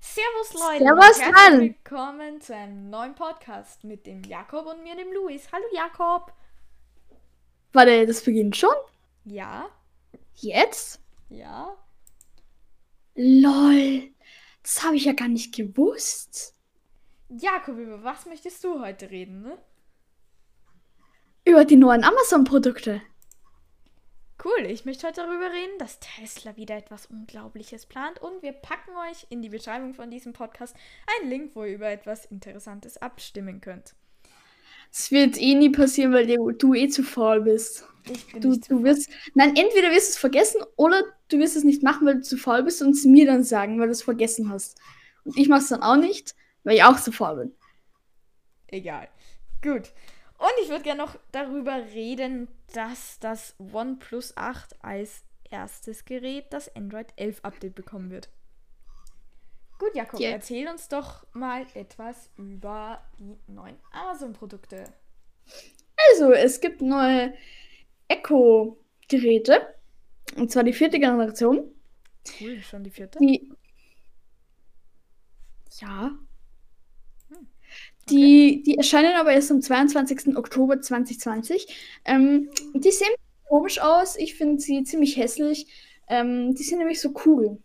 Servus Leute. Servus, herzlich Mann. willkommen zu einem neuen Podcast mit dem Jakob und mir, dem Luis. Hallo Jakob. Warte, das beginnt schon? Ja, Jetzt? ja. Lol. Das habe ich ja gar nicht gewusst. Jakob, über was möchtest du heute reden, ne? Über die neuen Amazon-Produkte. Cool, ich möchte heute darüber reden, dass Tesla wieder etwas Unglaubliches plant und wir packen euch in die Beschreibung von diesem Podcast einen Link, wo ihr über etwas Interessantes abstimmen könnt. Das wird eh nie passieren, weil du, eh zu faul bist. Ich bin Du, nicht du wirst. Nein, entweder wirst du es vergessen oder du wirst es nicht machen, weil du zu faul bist und es mir dann sagen, weil du es vergessen hast. Und ich mache es dann auch nicht, weil ich auch zu faul bin. Egal. Gut. Und ich würde gerne noch darüber reden, dass das OnePlus 8 als erstes Gerät das Android 11 Update bekommen wird. Gut, Jakob, Ja. erzähl uns doch mal etwas über die neuen Amazon-Produkte. Also, es gibt neue Echo-Geräte. Und zwar die vierte Generation. Cool, schon die vierte. Die. Ja. Die, die erscheinen aber erst am 22. Oktober 2020. Ähm, die sehen komisch aus. Ich finde sie ziemlich hässlich. Ähm, die sind nämlich so kugel,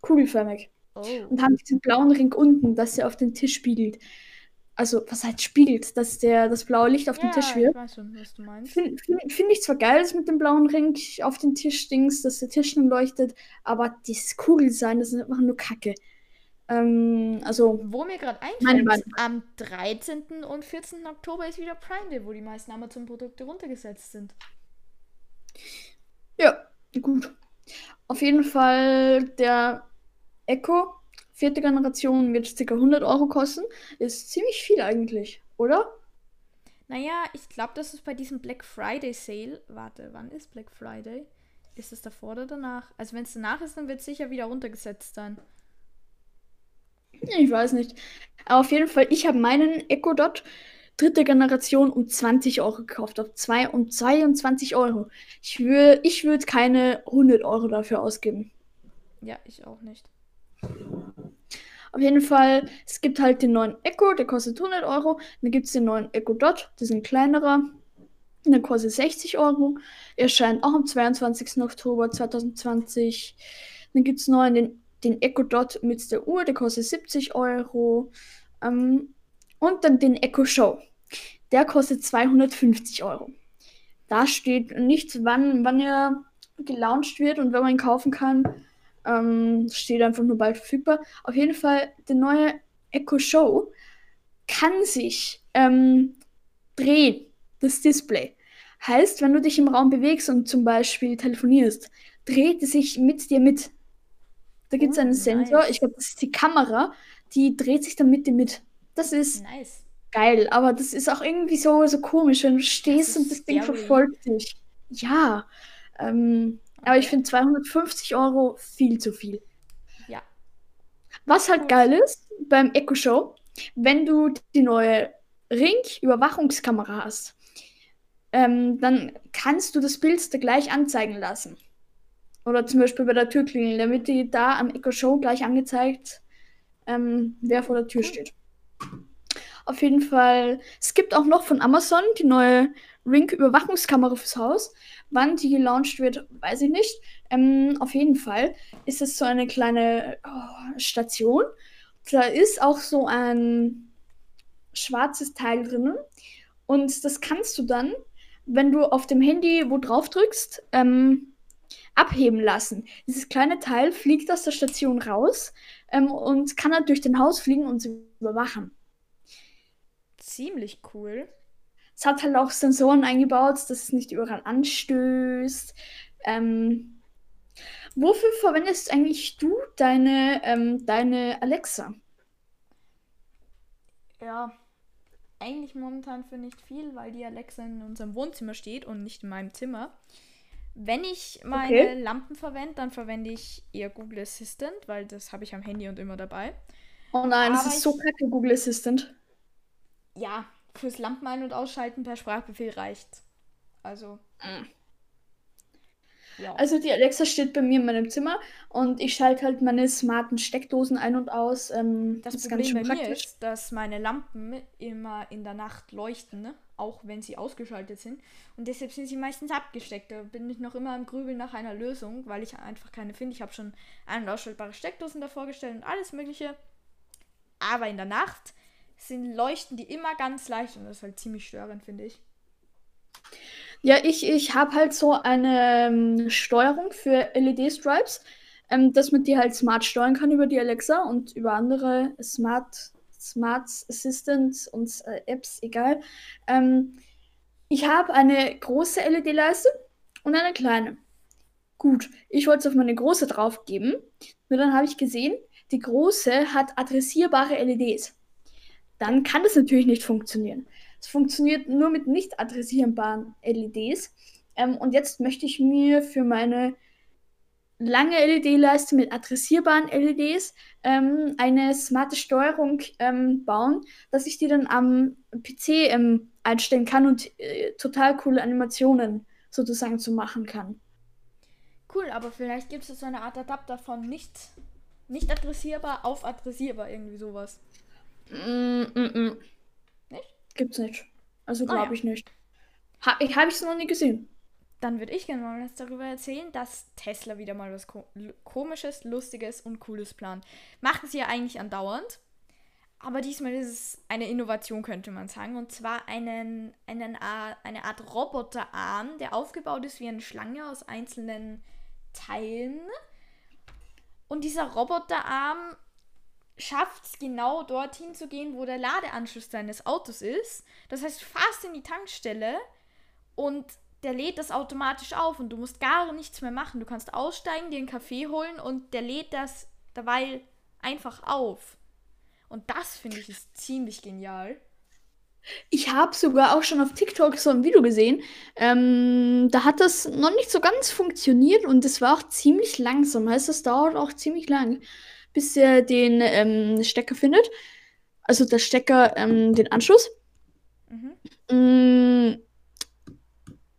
kugelförmig. Oh. Und haben diesen blauen Ring unten, dass er auf den Tisch spiegelt. Also, was heißt spiegelt? Dass der, das blaue Licht auf den ja, Tisch ich wirft. weiß schon, was du meinst. Finde find, find ich zwar geil, dass mit dem blauen Ring auf den Tisch dings, dass der Tisch dann leuchtet, aber dieses Kugelsein, das ist einfach nur Kacke. Ähm, also, Wo mir gerade einfällt, am 13. und 14. Oktober ist wieder Prime Day, wo die meisten Amazon-Produkte runtergesetzt sind. ja, gut. Auf jeden Fall der Echo, vierte Generation, wird ca. 100 Euro kosten. Ist ziemlich viel eigentlich, oder? Naja, ich glaube, das ist bei diesem Black Friday Sale. Warte, wann ist Black Friday? Ist es davor oder danach? Also wenn es danach ist, dann wird es sicher wieder runtergesetzt dann. Ich weiß nicht. Aber auf jeden Fall, ich habe meinen Echo Dot dritte Generation um 20 Euro gekauft. Auf zwei, um 22 Euro. Ich würde ich würd keine 100 Euro dafür ausgeben. Ja, ich auch nicht. Auf jeden Fall, es gibt halt den neuen Echo, der kostet 100 Euro. Dann gibt es den neuen Echo Dot, das ist ein kleinerer. Der kostet 60 Euro. Erscheint auch am 22. Oktober 2020. Dann gibt es neu den, den Echo Dot mit der Uhr, der kostet 70 Euro. Ähm, und dann den Echo Show. Der kostet 250 Euro. Da steht nicht, wann, wann er gelauncht wird und wenn man ihn kaufen kann. Ähm, steht einfach nur bald verfügbar. Auf jeden Fall, der neue Echo Show kann sich ähm, drehen, das Display. Heißt, wenn du dich im Raum bewegst und zum Beispiel telefonierst, dreht es sich mit dir mit. Da gibt es Oh, einen Sensor, nice. ich glaube, das ist die Kamera, die dreht sich dann mit dir mit. Das ist Nice. geil, aber das ist auch irgendwie so, so komisch, wenn du stehst ist und das Ding scary. verfolgt dich. Ja, ähm, aber ich Okay. finde 250 Euro viel zu viel. Ja. Was halt Gut. geil ist beim Echo Show, wenn du die neue Ring-Überwachungskamera hast, ähm, dann kannst du das Bild da gleich anzeigen lassen. Oder zum Beispiel bei der Türklingel, damit die da am Echo Show gleich angezeigt, ähm, wer vor der Tür steht. Auf jeden Fall, es gibt auch noch von Amazon die neue Ring-Überwachungskamera fürs Haus. Wann die gelauncht wird, weiß ich nicht. Ähm, auf jeden Fall ist es so eine kleine oh, Station. Da ist auch so ein schwarzes Teil drinnen. Und das kannst du dann, wenn du auf dem Handy wo drauf drückst, ähm, abheben lassen. Dieses kleine Teil fliegt aus der Station raus ähm, und kann dann durch den Haus fliegen und sie überwachen. Ziemlich cool. Es hat halt auch Sensoren eingebaut, dass es nicht überall anstößt. Ähm, wofür verwendest eigentlich du deine, ähm, deine Alexa? Ja, eigentlich momentan für nicht viel, weil die Alexa in unserem Wohnzimmer steht und nicht in meinem Zimmer. Wenn ich meine Okay. Lampen verwende, dann verwende ich eher Google Assistant, weil das habe ich am Handy und immer dabei. Oh nein, das Aber ist so kacke, Google Assistant. Ja, fürs Lampen ein- und ausschalten per Sprachbefehl reicht. Also, Ja. Also die Alexa steht bei mir in meinem Zimmer und ich schalte halt meine smarten Steckdosen ein und aus. Ähm, Das ist Problem bei mir ist, dass meine Lampen immer in der Nacht leuchten, ne? Auch wenn sie ausgeschaltet sind. Und deshalb sind sie meistens abgesteckt. Da bin ich noch immer am Grübeln nach einer Lösung, weil ich einfach keine finde. Ich habe schon ein- und ausschaltbare Steckdosen davor gestellt und alles Mögliche. Aber in der Nacht sind leuchten die immer ganz leicht und das ist halt ziemlich störend, finde ich. Ja, ich, ich habe halt so eine ähm, Steuerung für LED-Stripes, ähm, dass man die halt smart steuern kann über die Alexa und über andere Smart, Smart Assistants und äh, Apps, egal. Ähm, ich habe eine große LED-Leiste und eine kleine. Gut, ich wollte es auf meine große draufgeben, nur dann habe ich gesehen, die große hat adressierbare LEDs. Dann kann das natürlich nicht funktionieren. Es funktioniert nur mit nicht adressierbaren LEDs. Ähm, und jetzt möchte ich mir für meine lange LED-Leiste mit adressierbaren LEDs ähm, eine smarte Steuerung ähm, bauen, dass ich die dann am PC ähm, einstellen kann und äh, total coole Animationen sozusagen zu machen kann. Cool, aber vielleicht gibt es so eine Art Adapter von nicht, nicht adressierbar auf adressierbar, irgendwie sowas. Mm, mm, mm. Nicht? Gibt's nicht. Also Ah, glaube ja. ich nicht. Ha ich habe es noch nie gesehen. Dann würde ich gerne mal was darüber erzählen, dass Tesla wieder mal was ko komisches, lustiges und cooles plant. Machen sie ja eigentlich andauernd. Aber diesmal ist es eine Innovation, könnte man sagen. Und zwar einen, einen, eine Art Roboterarm, der aufgebaut ist wie eine Schlange aus einzelnen Teilen. Und dieser Roboterarm schafft es genau dorthin zu gehen, wo der Ladeanschluss deines Autos ist. Das heißt, fast in die Tankstelle und der lädt das automatisch auf und du musst gar nichts mehr machen. Du kannst aussteigen, dir einen Kaffee holen und der lädt das dabei einfach auf. Und das finde ich ist ziemlich genial. Ich habe sogar auch schon auf TikTok so ein Video gesehen. Ähm, da hat das noch nicht so ganz funktioniert und es war auch ziemlich langsam. Heißt, es dauert auch ziemlich lang, bis er den ähm, Stecker findet. Also der Stecker, ähm, den Anschluss. Mhm.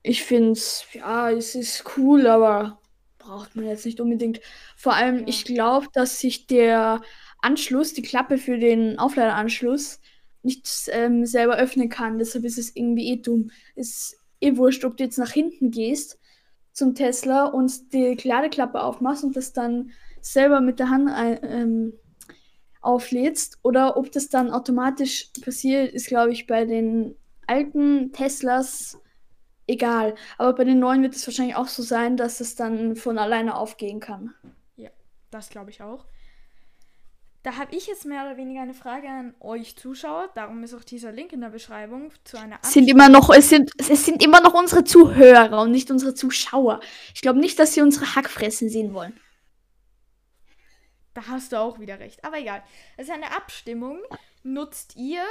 Ich finde es, ja, es ist cool, aber braucht man jetzt nicht unbedingt. Vor allem, Ja. ich glaube, dass sich der Anschluss, die Klappe für den Aufladeranschluss, nicht ähm, selber öffnen kann. Deshalb ist es irgendwie eh dumm. Ist eh wurscht, ob du jetzt nach hinten gehst zum Tesla und die Ladeklappe aufmachst und das dann selber mit der Hand ein, ähm, auflädst oder ob das dann automatisch passiert, ist, glaube ich, bei den alten Teslas egal. Aber bei den neuen wird es wahrscheinlich auch so sein, dass es dann von alleine aufgehen kann. Das glaube ich auch. Da habe ich jetzt mehr oder weniger eine Frage an euch Zuschauer. Darum ist auch dieser Link in der Beschreibung zu einer Es sind immer noch, es sind, es sind immer noch unsere Zuhörer und nicht unsere Zuschauer. Ich glaube nicht, dass sie unsere Hackfressen sehen wollen. Da hast du auch wieder recht. Aber egal. Es ist eine Abstimmung. Nutzt ihr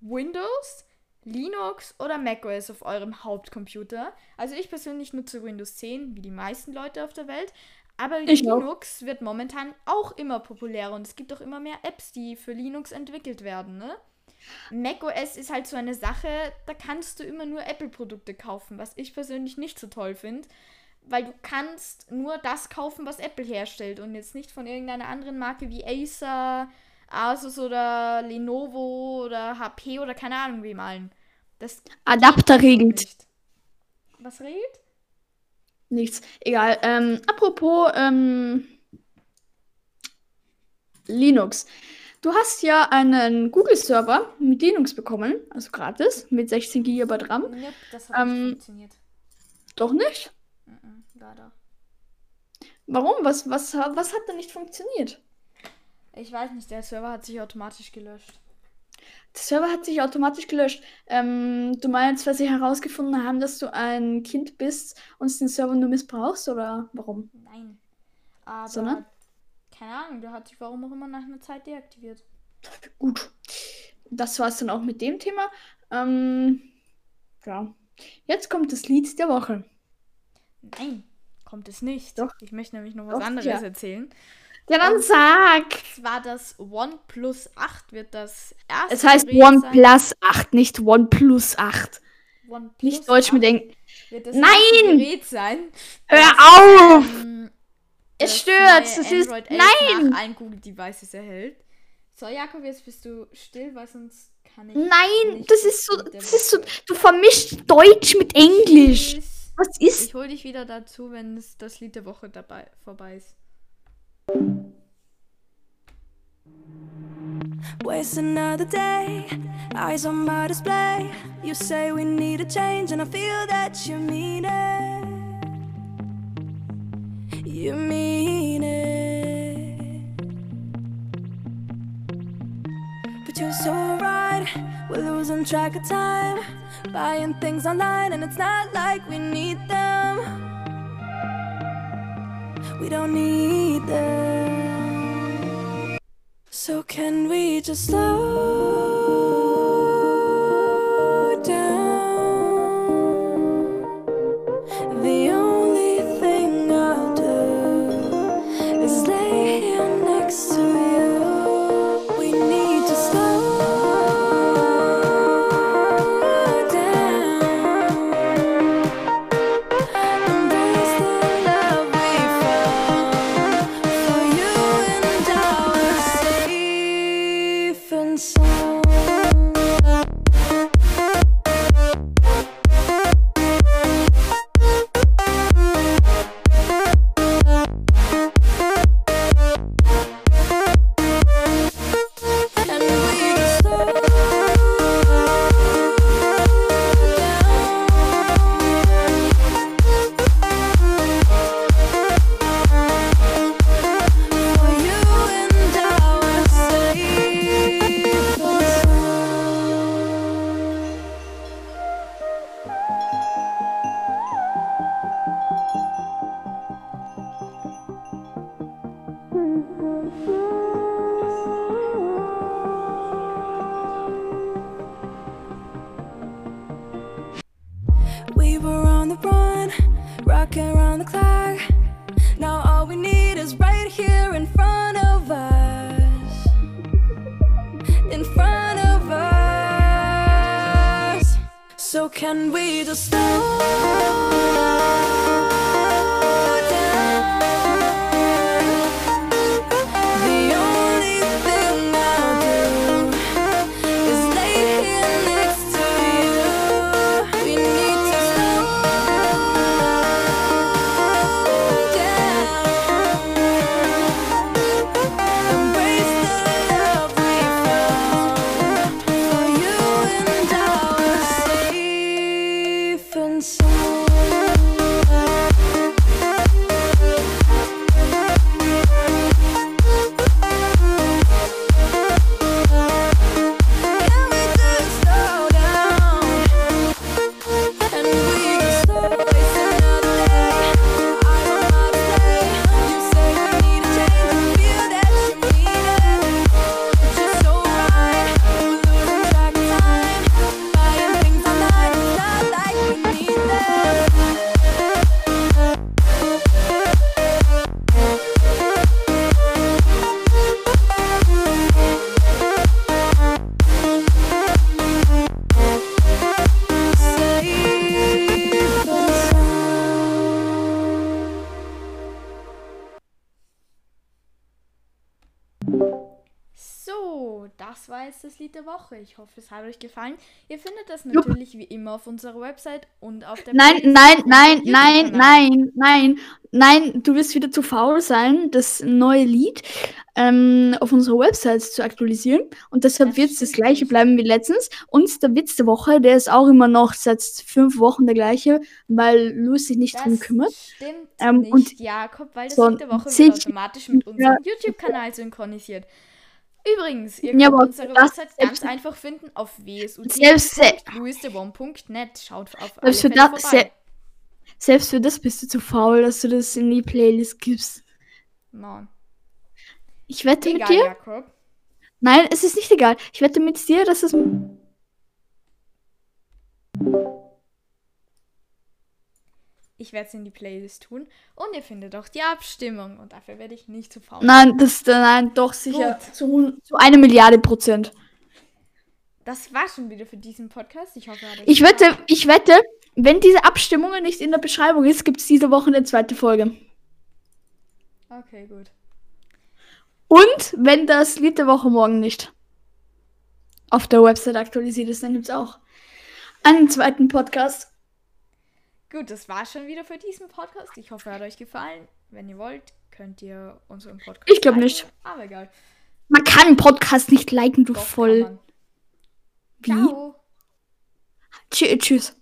Windows, Linux oder macOS auf eurem Hauptcomputer? Also ich persönlich nutze Windows 10, wie die meisten Leute auf der Welt. Aber Ich auch. Linux wird momentan auch immer populärer und es gibt auch immer mehr Apps, die für Linux entwickelt werden. Ne? macOS ist halt so eine Sache, da kannst du immer nur Apple-Produkte kaufen, was ich persönlich nicht so toll finde. Weil du kannst nur das kaufen, was Apple herstellt und jetzt nicht von irgendeiner anderen Marke wie Acer, Asus oder Lenovo oder HP oder keine Ahnung wem allen. Das Adapter regelt. nicht. Was regelt? Nichts. Egal. Ähm, apropos ähm, Linux. Du hast ja einen Google-Server mit Linux bekommen, also gratis, mit 16 GB RAM. Nope, das hat nicht Ähm, funktioniert. Doch nicht? Mhm, leider. Warum? Was, was, was hat denn nicht funktioniert? Ich weiß nicht, der Server hat sich automatisch gelöscht. Der Server hat sich automatisch gelöscht. Ähm, du meinst, weil sie herausgefunden haben, dass du ein Kind bist und den Server nur missbrauchst? Oder warum? Nein. Aber Sondern? keine Ahnung, der hat sich warum auch immer nach einer Zeit deaktiviert. Gut. Das war es dann auch mit dem Thema. Ähm, ja. Jetzt kommt das Lied der Woche. Nein, kommt es nicht. Doch. Ich möchte nämlich noch was Doch, anderes ja. erzählen. Ja, dann Und- sag! Es war das OnePlus 8, wird das erste. Es heißt. OnePlus 8, nicht OnePlus 8. OnePlus Nicht Deutsch 8. mit Eng wird das Nein! sein. Hör auf! ähm, Es stört, das ist- Android 11 nein! Nach allen Google Devices erhält. So, Jakob, jetzt bist du still, weil sonst kann ich. Nein, das ist so, das ist so, du vermischst Deutsch mit Englisch. Was ist? Ich hol dich wieder dazu, wenn es das Lied der Woche dabei vorbei ist. Waste another day, eyes on my display. You say we need a change, and I feel that you mean it. You mean it. But you're so right, we're losing track of time. Buying things online, and it's not like we need them. We don't need them. So can we just slow around the clock. Now all we need is right here in front of us. In front of us. So can we just slow das Lied der Woche. Ich hoffe, es hat euch gefallen. Ihr findet das natürlich wie immer auf unserer Website und auf der Nein, nein, nein, nein, YouTube-Kanal. nein, nein, nein, du wirst wieder zu faul sein, das neue Lied ähm, auf unserer Website zu aktualisieren. Und deshalb wird es das gleiche bleiben wie letztens. Und der Witz der Woche, der ist auch immer noch seit fünf Wochen der gleiche, weil Louis sich nicht drum Das kümmert. stimmt Ähm, nicht, und Jakob, weil das so Lied der Woche wird automatisch mit unserem YouTube-Kanal synchronisiert. Übrigens, ihr Ja, könnt aber unsere Website ganz einfach finden auf. Selbst- Schaut auf alle Selbst für, Fälle das, vorbei. se selbst für das bist du zu faul, dass du das in die Playlist gibst. Mann. Ich wette Egal, mit dir. Jakob. Nein, es ist nicht egal. Ich wette mit dir, dass es. Ich werde es in die Playlist tun und ihr findet auch die Abstimmung und dafür werde ich nicht zu faul. Nein, das nein, doch sicher Gut. zu, zu eine Milliarde Prozent. das war schon wieder für diesen Podcast. Ich hoffe, Ich wette, gefallen. ich wette, wenn diese Abstimmung nicht in der Beschreibung ist, gibt es diese Woche eine zweite Folge. Okay, gut. Und wenn das Lied der Woche morgen nicht auf der Website aktualisiert ist, dann gibt es auch einen zweiten Podcast. Gut, das war schon wieder für diesen Podcast. Ich hoffe, er hat euch gefallen. Wenn ihr wollt, könnt ihr unseren Podcast. Ich glaub liken, nicht. Aber egal. Man kann einen Podcast nicht liken, du Doch, voll. Wie? Ciao. Tschü- Tschüss.